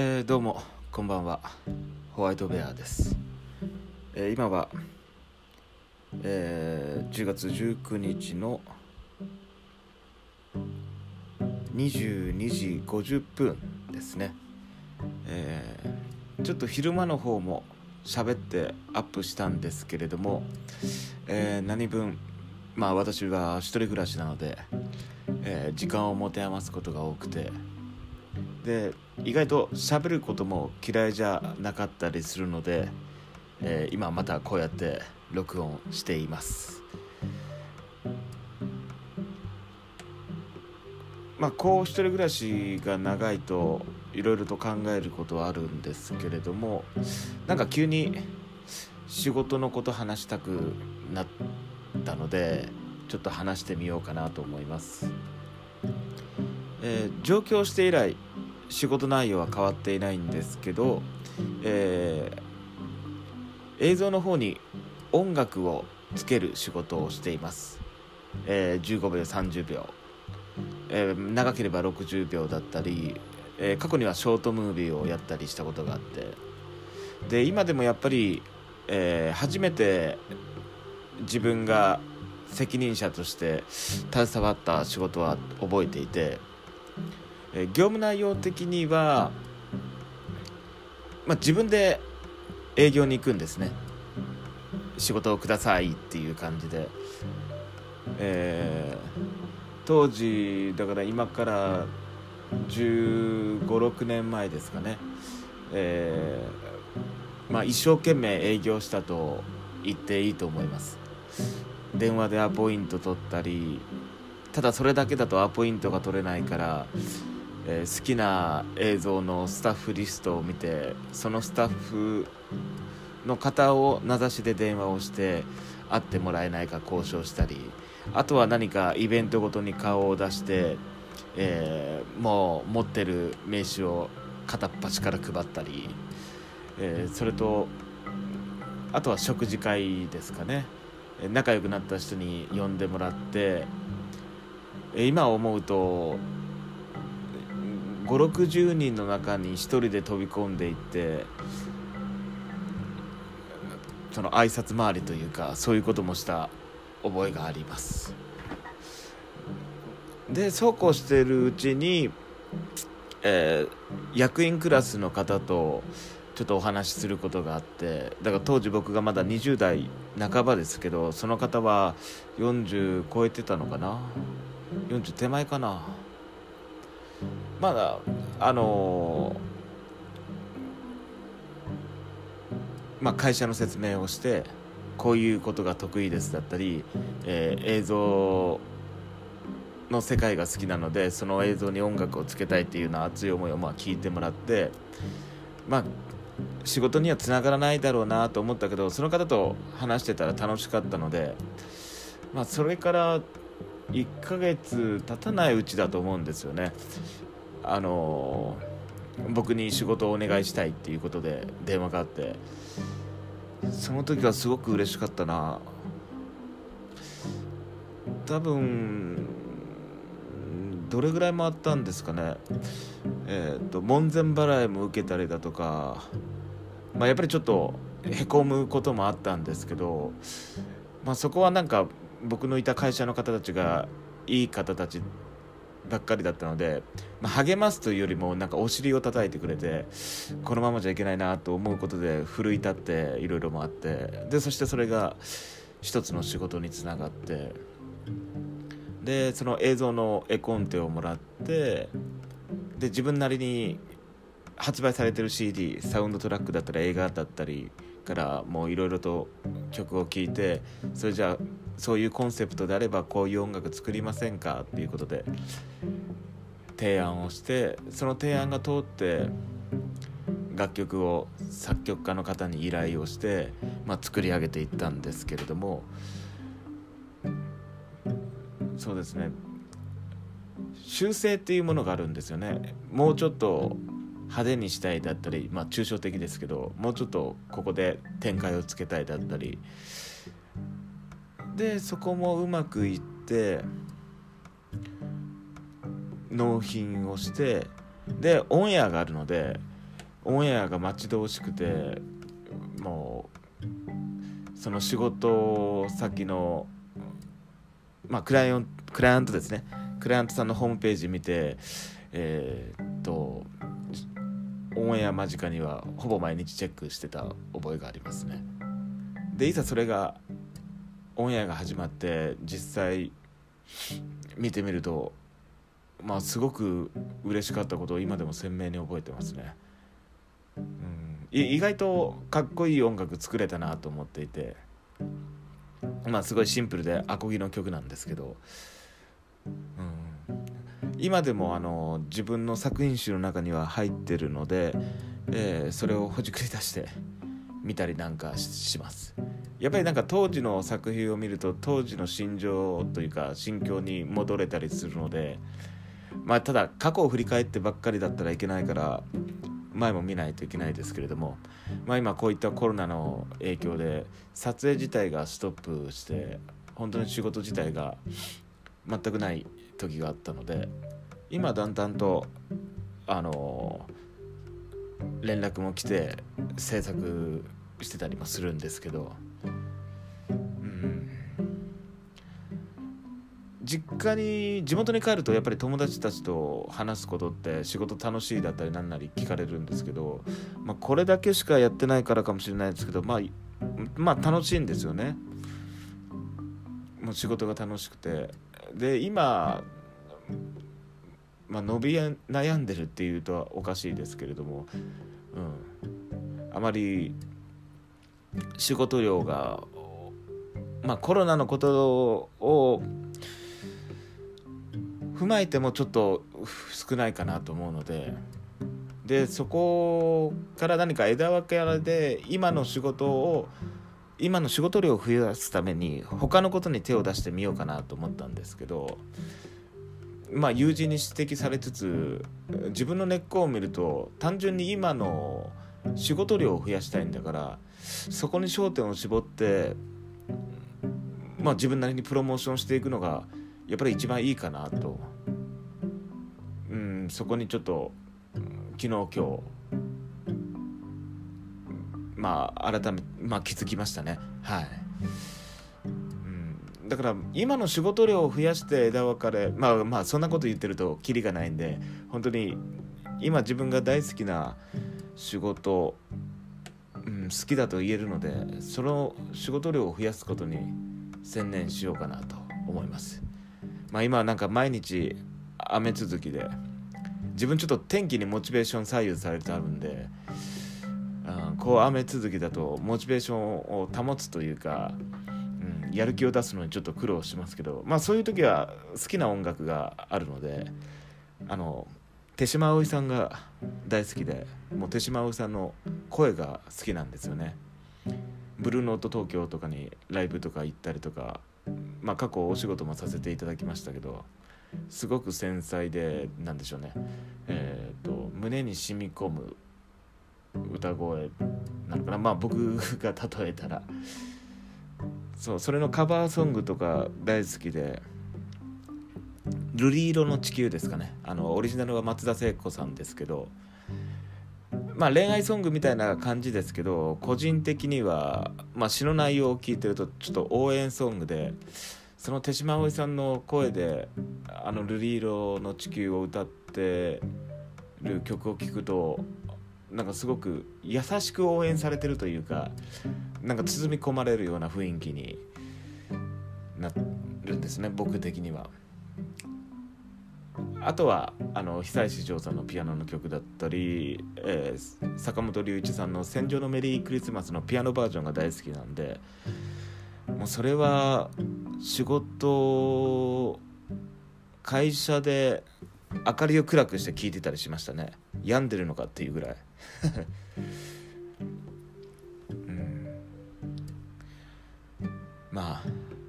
えー、どうもこんばんは。ホワイトベアです、えー、今は、えー、10月19日の22時50分ですね、えー、ちょっと昼間の方も喋ってアップしたんですけれども、え、何分まあ私は一人暮らしなので、え、時間を持て余すことが多くてで意外と喋ることも嫌いじゃなかったりするので、えー、今またこうやって録音しています。まあこう一人暮らしが長いといろいろと考えることはあるんですけれどもなんか急に仕事のこと話したくなったのでちょっと話してみようかなと思います、えー、上京して以来仕事内容は変わっていないんですけど、えー、映像の方に音楽をつける仕事をしています、えー、15秒30秒、えー、長ければ60秒だったり、え、過去にはショートムービーをやったりしたことがあって。で今でもやっぱり、え、初めて自分が責任者として携わった仕事は覚えていてえ業務内容的には、まあ、自分で営業に行くんですね。仕事をくださいっていう感じで、えー、当時だから今から1 5 6年前ですかね、えー、まあ、一生懸命営業したと言っていいと思います。電話でアポイント取ったりただそれだけだとアポイントが取れないからえー、好きな映像のスタッフリストを見てそのスタッフの方を名指しで電話をして会ってもらえないか交渉したりあとは何かイベントごとに顔を出して、えー、もう持ってる名刺を片っ端から配ったり、えー、それとあとは食事会ですかね。仲良くなった人に呼んでもらって今思うと560人の中に1人で飛び込んでいってその挨拶回りというかそういうこともした覚えがあります。でそうこうしてるうちに、えー、役員クラスの方とちょっとお話しすることがあってだから当時僕がまだ20代半ばですけどその方は40超えてたのかな？40手前かな？まだあのー、まあ、会社の説明をしてこういうことが得意ですだったり、えー、映像の世界が好きなのでその映像に音楽をつけたいっていうような熱い思いをまあ聞いてもらってまあ仕事にはつながらないだろうなと思ったけどその方と話してたら楽しかったので、まあ、それから1ヶ月経たないうちだと思うんですよね。あの僕に仕事をお願いしたいっていうことで電話があってその時はすごく嬉しかったな。多分どれぐらい回ったんですかね。えっ、ー、と門前払いも受けたりだとかまあやっぱりちょっとへこむこともあったんですけどまあそこはなんか僕のいた会社の方たちがいい方たちばっかりだったので、まあ、励ますというよりもなんかお尻を叩いてくれてこのままじゃいけないなと思うことで奮い立っていろいろもあってでそしてそれが一つの仕事につながってでその映像の絵コンテをもらってで自分なりに発売されてる CD サウンドトラックだったり映画だったりからもういろいろと曲を聴いてそれじゃあそういうコンセプトであればこういう音楽作りませんかっていうことで提案をしてその提案が通って楽曲を作曲家の方に依頼をして、まあ、作り上げていったんですけれどもそうですね。修正っていうものがあるんですよね。もうちょっと派手にしたいだったりまあ抽象的ですけどもうちょっとここで展開をつけたいだったりでそこもうまくいって納品をしてでオンエアがあるのでオンエアが待ち遠しくてもうその仕事先のまあクライアンクライアントですね。クライアントさんのホームページ見てえー、っとオンエア間近にはほぼ毎日チェックしてた覚えがありますね。でいざそれがオンエアが始まって実際見てみるとまあすごく嬉しかったことを今でも鮮明に覚えてますね、うん、意外とかっこいい音楽作れたなと思っていてまあすごいシンプルでアコギの曲なんですけど、うん、今でもあの自分の作品集の中には入ってるので、えー、それをほじくり出して見たりなんかします。やっぱりなんか当時の作品を見ると当時の心情というか心境に戻れたりするのでまあただ過去を振り返ってばっかりだったらいけないから前も見ないといけないですけれども、まあ、今こういったコロナの影響で撮影自体がストップして本当に仕事自体が全くない時があったので今だんだんとあの連絡も来て制作してたりもするんですけど、うん、実家に地元に帰るとやっぱり友達たちと話すことって仕事楽しいだったり何なり聞かれるんですけど、まあ、これだけしかやってないからかもしれないですけど、まあ、まあ楽しいんですよね。もう仕事が楽しくて。で今まあ、伸び悩んでるっていうとはおかしいですけれども、うん、あまり仕事量が、まあ、コロナのことを踏まえてもちょっと少ないかなと思うのででそこから何か枝分けで今の仕事を今の仕事量を増やすために他のことに手を出してみようかなと思ったんですけどまあ友人に指摘されつつ自分の根っこを見ると単純に今の仕事量を増やしたいんだからそこに焦点を絞ってまあ自分なりにプロモーションしていくのがやっぱり一番いいかなと。うんそこにちょっと昨日今日まあ改め、まあ、気づきましたね。はい、だから今の仕事量を増やして枝分かれまあまあそんなこと言ってるとキリがないんで本当に今自分が大好きな仕事、うん、好きだと言えるのでその仕事量を増やすことに専念しようかなと思います。まあ今はなんか毎日雨続きで自分ちょっと天気にモチベーション左右されてあるんで、うん、こう雨続きだとモチベーションを保つというか、やる気を出すのにちょっと苦労しますけどまあそういう時は好きな音楽があるのであの手島葵さんが大好きでもう手島葵さんの声が好きなんですよね。ブルーノート東京とかにライブとか行ったりとかまあ過去お仕事もさせていただきましたけどすごく繊細でなんでしょうね。えっ、ー、と胸に染み込む歌声なのかな。まあ僕が例えたらそうそれのカバーソングとか大好きで「瑠璃色の地球」ですかね。あのオリジナルは松田聖子さんですけどまあ恋愛ソングみたいな感じですけど個人的には、まあ、詩の内容を聞いてるとちょっと応援ソングでその手島葵さんの声であの「瑠璃色の地球」を歌ってる曲を聴くとなんかすごく優しく応援されてるというかなんか包み込まれるような雰囲気になるんですね僕的には。あとはあの久石譲さんのピアノの曲だったり、えー、坂本龍一さんの「戦場のメリークリスマス」のピアノバージョンが大好きなんでもうそれは仕事会社で明かりを暗くして聞いてたりしましたね病んでるのかっていうぐらいうん。ま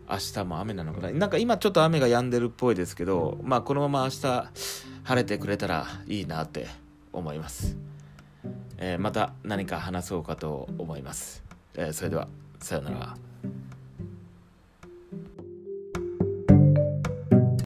あ明日も雨なのかな。なんか今ちょっと雨が止んでるっぽいですけどまあこのまま明日晴れてくれたらいいなって思います、えー、また何か話そうかと思います、えー、それではさようなら。